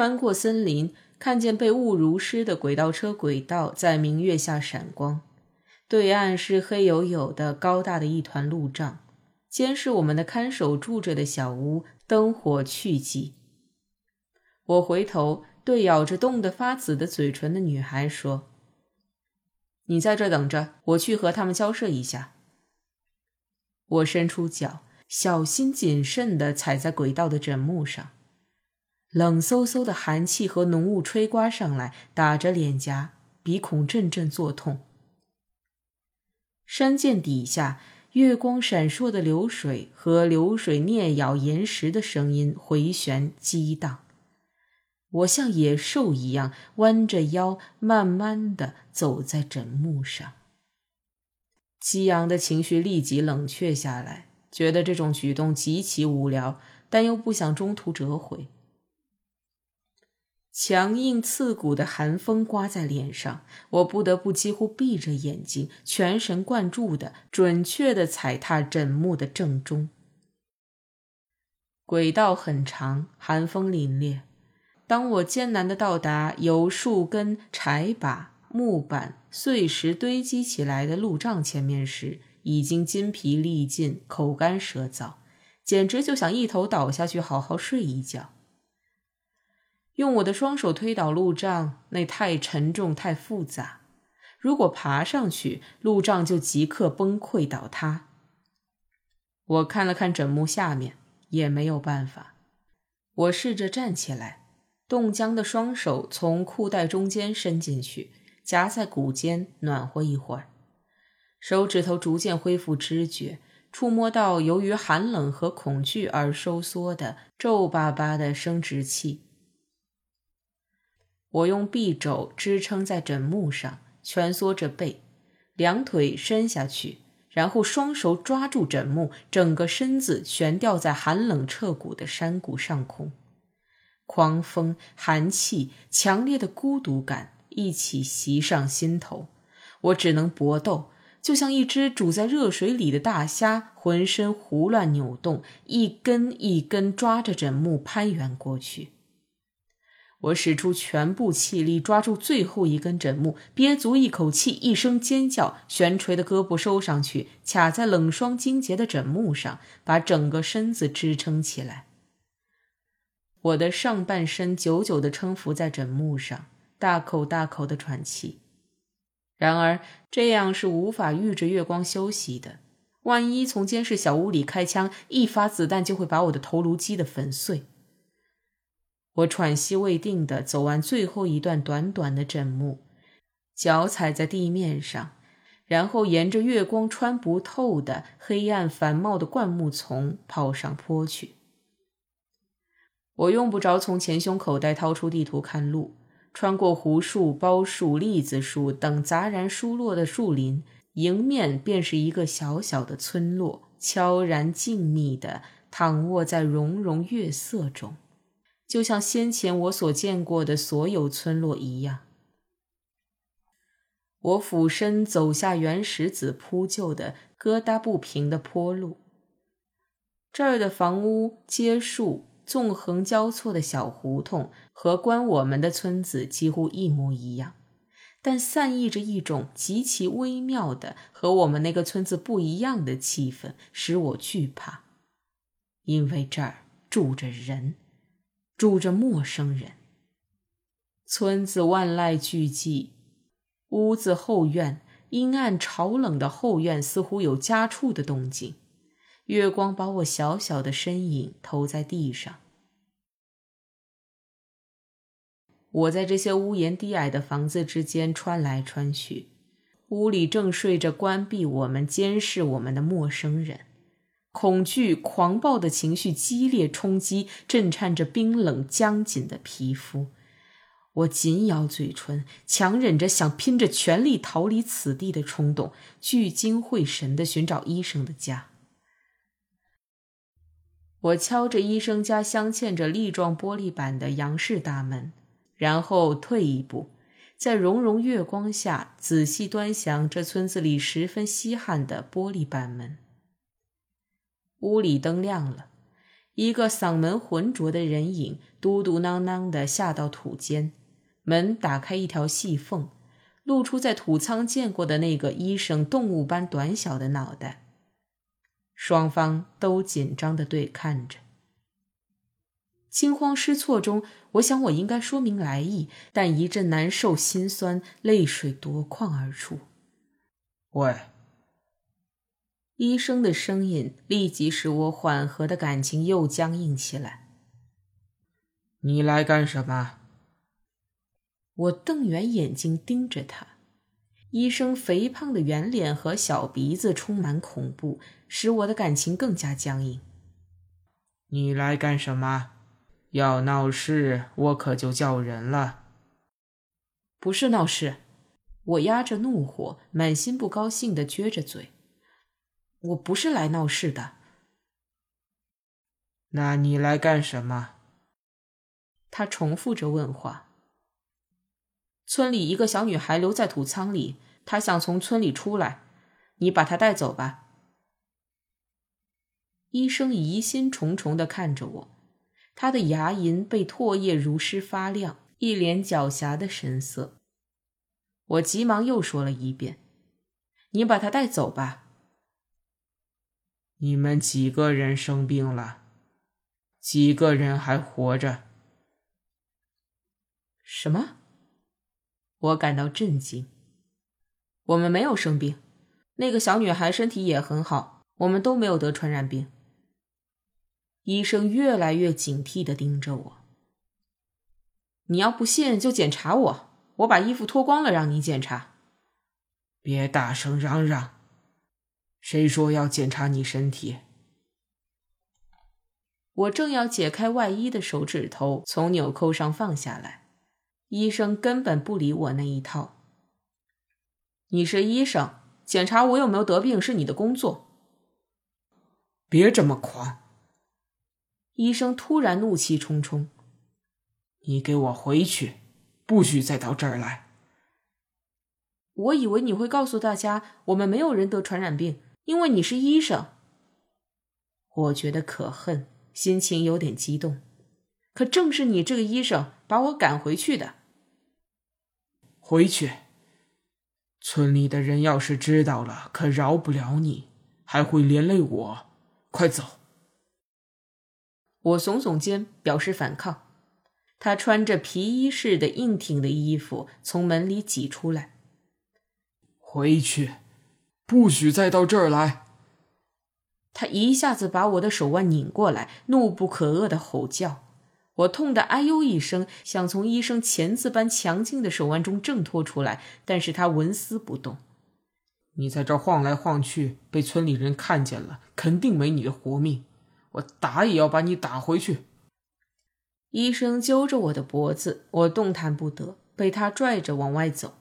穿过森林，看见被雾如湿的轨道车轨道在明月下闪光，对岸是黑黝黝的高大的一团路障，监视我们的看守住着的小屋灯火去寂。我回头对咬着冻得发紫的嘴唇的女孩说：“你在这等着，我去和他们交涉一下。”我伸出脚，小心谨慎地踩在轨道的枕木上。冷飕飕的寒气和浓雾吹刮上来，打着脸颊，鼻孔阵阵作痛。山涧底下，月光闪烁的流水和流水啮咬岩石的声音回旋激荡。我像野兽一样弯着腰，慢慢地走在枕木上。激昂的情绪立即冷却下来，觉得这种举动极其无聊，但又不想中途折回。强硬刺骨的寒风刮在脸上，我不得不几乎闭着眼睛，全神贯注的、准确的踩踏枕木的正中。轨道很长，寒风凛冽。当我艰难的到达由树根、柴把、木板、碎石堆积起来的路障前面时，已经筋疲力尽、口干舌燥，简直就想一头倒下去好好睡一觉。用我的双手推倒路障，那太沉重、太复杂。如果爬上去，路障就即刻崩溃倒塌。我看了看枕木下面，也没有办法。我试着站起来，冻僵的双手从裤带中间伸进去，夹在骨间暖和一会儿。手指头逐渐恢复知觉，触摸到由于寒冷和恐惧而收缩的皱巴巴的生殖器。我用臂肘支撑在枕木上，蜷缩着背，两腿伸下去，然后双手抓住枕木，整个身子悬吊在寒冷彻骨的山谷上空。狂风、寒气、强烈的孤独感一起袭上心头，我只能搏斗，就像一只煮在热水里的大虾，浑身胡乱扭动，一根一根抓着枕木攀援过去。我使出全部气力抓住最后一根枕木，憋足一口气，一声尖叫，悬垂的胳膊收上去，卡在冷霜晶洁的枕木上，把整个身子支撑起来。我的上半身久久地撑伏在枕木上，大口大口地喘气。然而这样是无法遇着月光休息的，万一从监视小屋里开枪，一发子弹就会把我的头颅击得粉碎。我喘息未定地走完最后一段短短的枕木，脚踩在地面上，然后沿着月光穿不透的黑暗繁茂的灌木丛跑上坡去。我用不着从前胸口袋掏出地图看路，穿过胡树、包树、栗子树等杂然疏落的树林，迎面便是一个小小的村落，悄然静谧地躺卧在融融月色中。就像先前我所见过的所有村落一样，我俯身走下原石子铺就的疙瘩不平的坡路。这儿的房屋、街树、纵横交错的小胡同和关我们的村子几乎一模一样，但散溢着一种极其微妙的和我们那个村子不一样的气氛，使我惧怕，因为这儿住着人。住着陌生人。村子万籁俱寂，屋子后院阴暗潮冷的后院似乎有家畜的动静。月光把我小小的身影投在地上。我在这些屋檐低矮的房子之间穿来穿去，屋里正睡着关闭我们、监视我们的陌生人。恐惧、狂暴的情绪激烈冲击，震颤着冰冷僵紧的皮肤。我紧咬嘴唇，强忍着想拼着全力逃离此地的冲动，聚精会神地寻找医生的家。我敲着医生家镶嵌着粒状玻璃板的洋式大门，然后退一步，在融融月光下仔细端详这村子里十分稀罕的玻璃板门。屋里灯亮了，一个嗓门浑浊的人影嘟嘟囔囔地下到土间，门打开一条细缝，露出在土仓见过的那个医生动物般短小的脑袋。双方都紧张地对看着，惊慌失措中，我想我应该说明来意，但一阵难受、心酸，泪水夺眶而出。喂。医生的声音立即使我缓和的感情又僵硬起来。你来干什么？我瞪圆眼睛盯着他。医生肥胖的圆脸和小鼻子充满恐怖，使我的感情更加僵硬。你来干什么？要闹事，我可就叫人了。不是闹事，我压着怒火，满心不高兴的撅着嘴。我不是来闹事的。那你来干什么？他重复着问话。村里一个小女孩留在土仓里，她想从村里出来，你把她带走吧。医生疑心重重的看着我，他的牙龈被唾液濡湿发亮，一脸狡黠的神色。我急忙又说了一遍：“你把她带走吧。”你们几个人生病了？几个人还活着？什么？我感到震惊。我们没有生病，那个小女孩身体也很好，我们都没有得传染病。医生越来越警惕的盯着我。你要不信就检查我，我把衣服脱光了让你检查。别大声嚷嚷。谁说要检查你身体？我正要解开外衣的手指头从纽扣上放下来，医生根本不理我那一套。你是医生，检查我有没有得病是你的工作。别这么狂！医生突然怒气冲冲：“你给我回去，不许再到这儿来！”我以为你会告诉大家，我们没有人得传染病。因为你是医生，我觉得可恨，心情有点激动。可正是你这个医生把我赶回去的。回去，村里的人要是知道了，可饶不了你，还会连累我。快走！我耸耸肩，表示反抗。他穿着皮衣似的硬挺的衣服从门里挤出来。回去。不许再到这儿来！他一下子把我的手腕拧过来，怒不可遏的吼叫。我痛得哎呦一声，想从医生钳子般强劲的手腕中挣脱出来，但是他纹丝不动。你在这晃来晃去，被村里人看见了，肯定没你的活命。我打也要把你打回去。医生揪着我的脖子，我动弹不得，被他拽着往外走。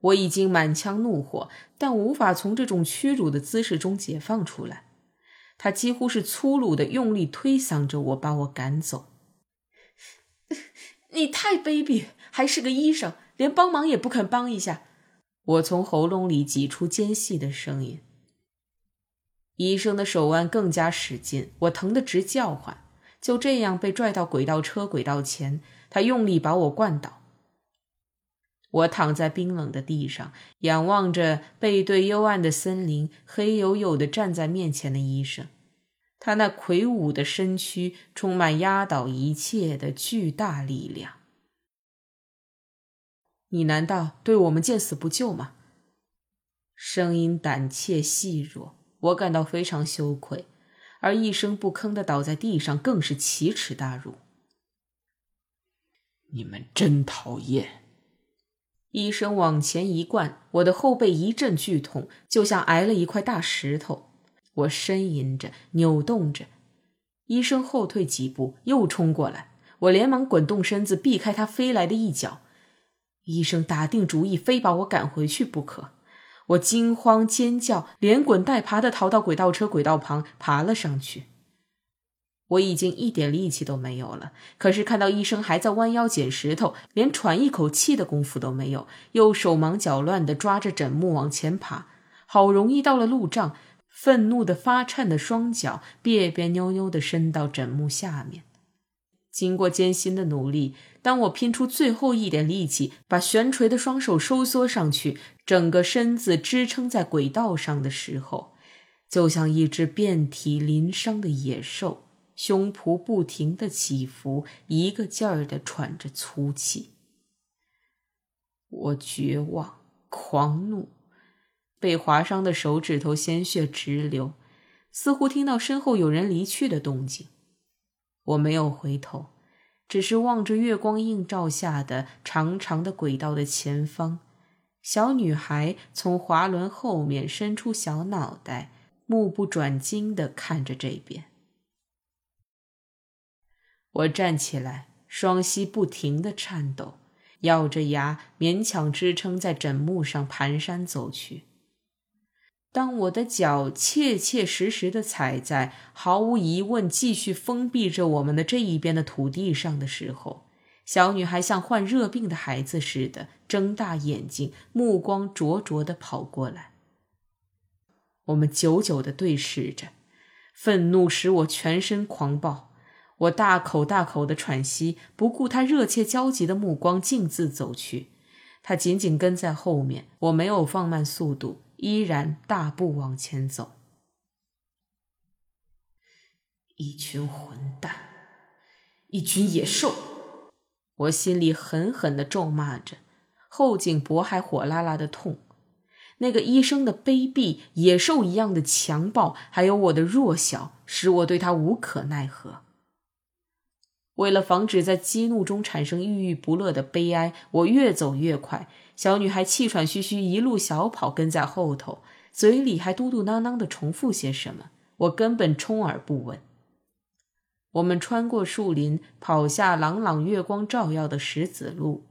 我已经满腔怒火，但无法从这种屈辱的姿势中解放出来。他几乎是粗鲁的用力推搡着我，把我赶走。你太卑鄙，还是个医生，连帮忙也不肯帮一下。我从喉咙里挤出尖细的声音。医生的手腕更加使劲，我疼得直叫唤。就这样被拽到轨道车轨道前，他用力把我灌倒。我躺在冰冷的地上，仰望着背对幽暗的森林，黑黝黝的站在面前的医生。他那魁梧的身躯充满压倒一切的巨大力量。你难道对我们见死不救吗？声音胆怯细弱，我感到非常羞愧，而一声不吭的倒在地上更是奇耻大辱。你们真讨厌！医生往前一灌，我的后背一阵剧痛，就像挨了一块大石头。我呻吟着，扭动着。医生后退几步，又冲过来，我连忙滚动身子，避开他飞来的一脚。医生打定主意，非把我赶回去不可。我惊慌尖叫，连滚带爬的逃到轨道车轨道旁，爬了上去。我已经一点力气都没有了，可是看到医生还在弯腰捡石头，连喘一口气的功夫都没有，又手忙脚乱地抓着枕木往前爬。好容易到了路障，愤怒的发颤的双脚别别扭扭地伸到枕木下面。经过艰辛的努力，当我拼出最后一点力气，把悬垂的双手收缩上去，整个身子支撑在轨道上的时候，就像一只遍体鳞伤的野兽，胸脯不停地起伏，一个劲儿地喘着粗气。我绝望、狂怒。被划伤的手指头鲜血直流，似乎听到身后有人离去的动静。我没有回头，只是望着月光映照下的长长的轨道的前方。小女孩从滑轮后面伸出小脑袋，目不转睛地看着这边。我站起来，双膝不停地颤抖，咬着牙勉强支撑在枕木上，蹒跚走去。当我的脚切切实实地踩在毫无疑问继续封闭着我们的这一边的土地上的时候，小女孩像患热病的孩子似的睁大眼睛，目光灼灼地跑过来。我们久久地对视着，愤怒使我全身狂暴，我大口大口的喘息，不顾他热切焦急的目光，径自走去。他紧紧跟在后面，我没有放慢速度。依然大步往前走，一群混蛋，一群野兽！我心里狠狠的咒骂着，后颈脖还火辣辣的痛。那个医生的卑鄙、野兽一样的强暴，还有我的弱小，使我对他无可奈何。为了防止在激怒中产生郁郁不乐的悲哀，我越走越快。小女孩气喘吁吁，一路小跑跟在后头，嘴里还嘟嘟囔囔地重复些什么，我根本充耳不闻。我们穿过树林，跑下朗朗月光照耀的石子路，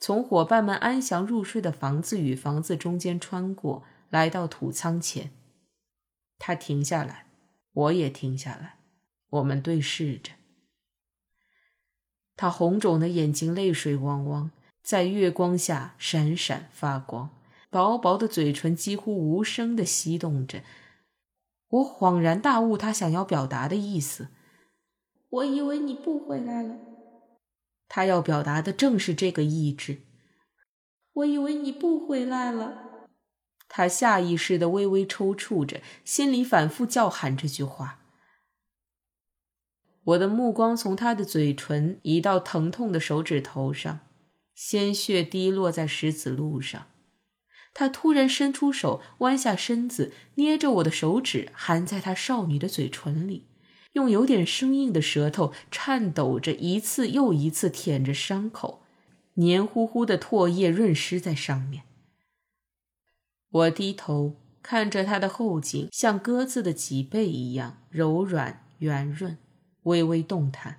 从伙伴们安详入睡的房子与房子中间穿过，来到土仓前。他停下来，我也停下来，我们对视着。他红肿的眼睛泪水汪汪。在月光下闪闪发光，薄薄的嘴唇几乎无声的翕动着。我恍然大悟，他想要表达的意思。我以为你不回来了。他要表达的正是这个意志。我以为你不回来了。他下意识的微微抽搐着，心里反复叫喊这句话。我的目光从他的嘴唇移到疼痛的手指头上。鲜血滴落在石子路上，他突然伸出手，弯下身子，捏着我的手指，含在他少女的嘴唇里，用有点生硬的舌头颤抖着，一次又一次舔着伤口，黏糊糊的唾液润湿在上面。我低头看着他的后颈，像鸽子的脊背一样柔软圆润，微微动弹。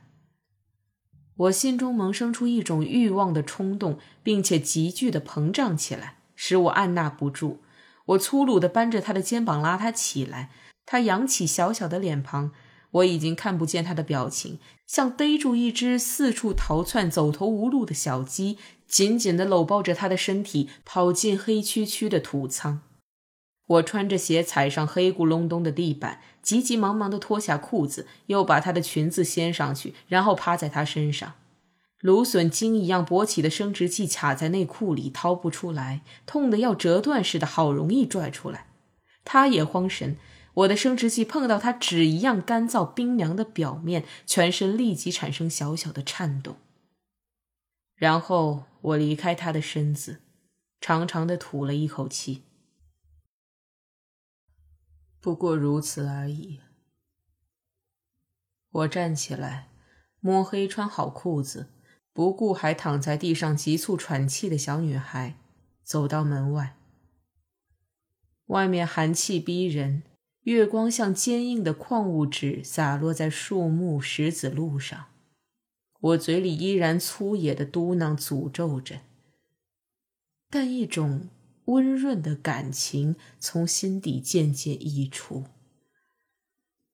我心中萌生出一种欲望的冲动，并且急剧的膨胀起来，使我按捺不住。我粗鲁的扳着他的肩膀，拉他起来。他扬起小小的脸庞，我已经看不见他的表情，像逮住一只四处逃窜、走投无路的小鸡，紧紧的搂抱着他的身体，跑进黑黢黢的土仓。我穿着鞋踩上黑咕隆咚的地板，急急忙忙地脱下裤子，又把她的裙子掀上去，然后趴在她身上。芦笋茎一样勃起的生殖器卡在内裤里，掏不出来，痛得要折断似的，好容易拽出来。她也慌神，我的生殖器碰到她纸一样干燥冰凉的表面，全身立即产生小小的颤动。然后我离开她的身子，长长的吐了一口气。不过如此而已。我站起来，摸黑穿好裤子，不顾还躺在地上急促喘气的小女孩，走到门外。外面寒气逼人，月光像坚硬的矿物质洒落在树木、石子路上。我嘴里依然粗野的嘟囔诅咒着，但一种。温润的感情从心底渐渐溢出。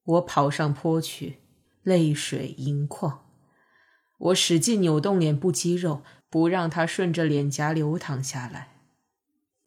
我跑上坡去，泪水盈眶。我使劲扭动脸部肌肉，不让它顺着脸颊流淌下来。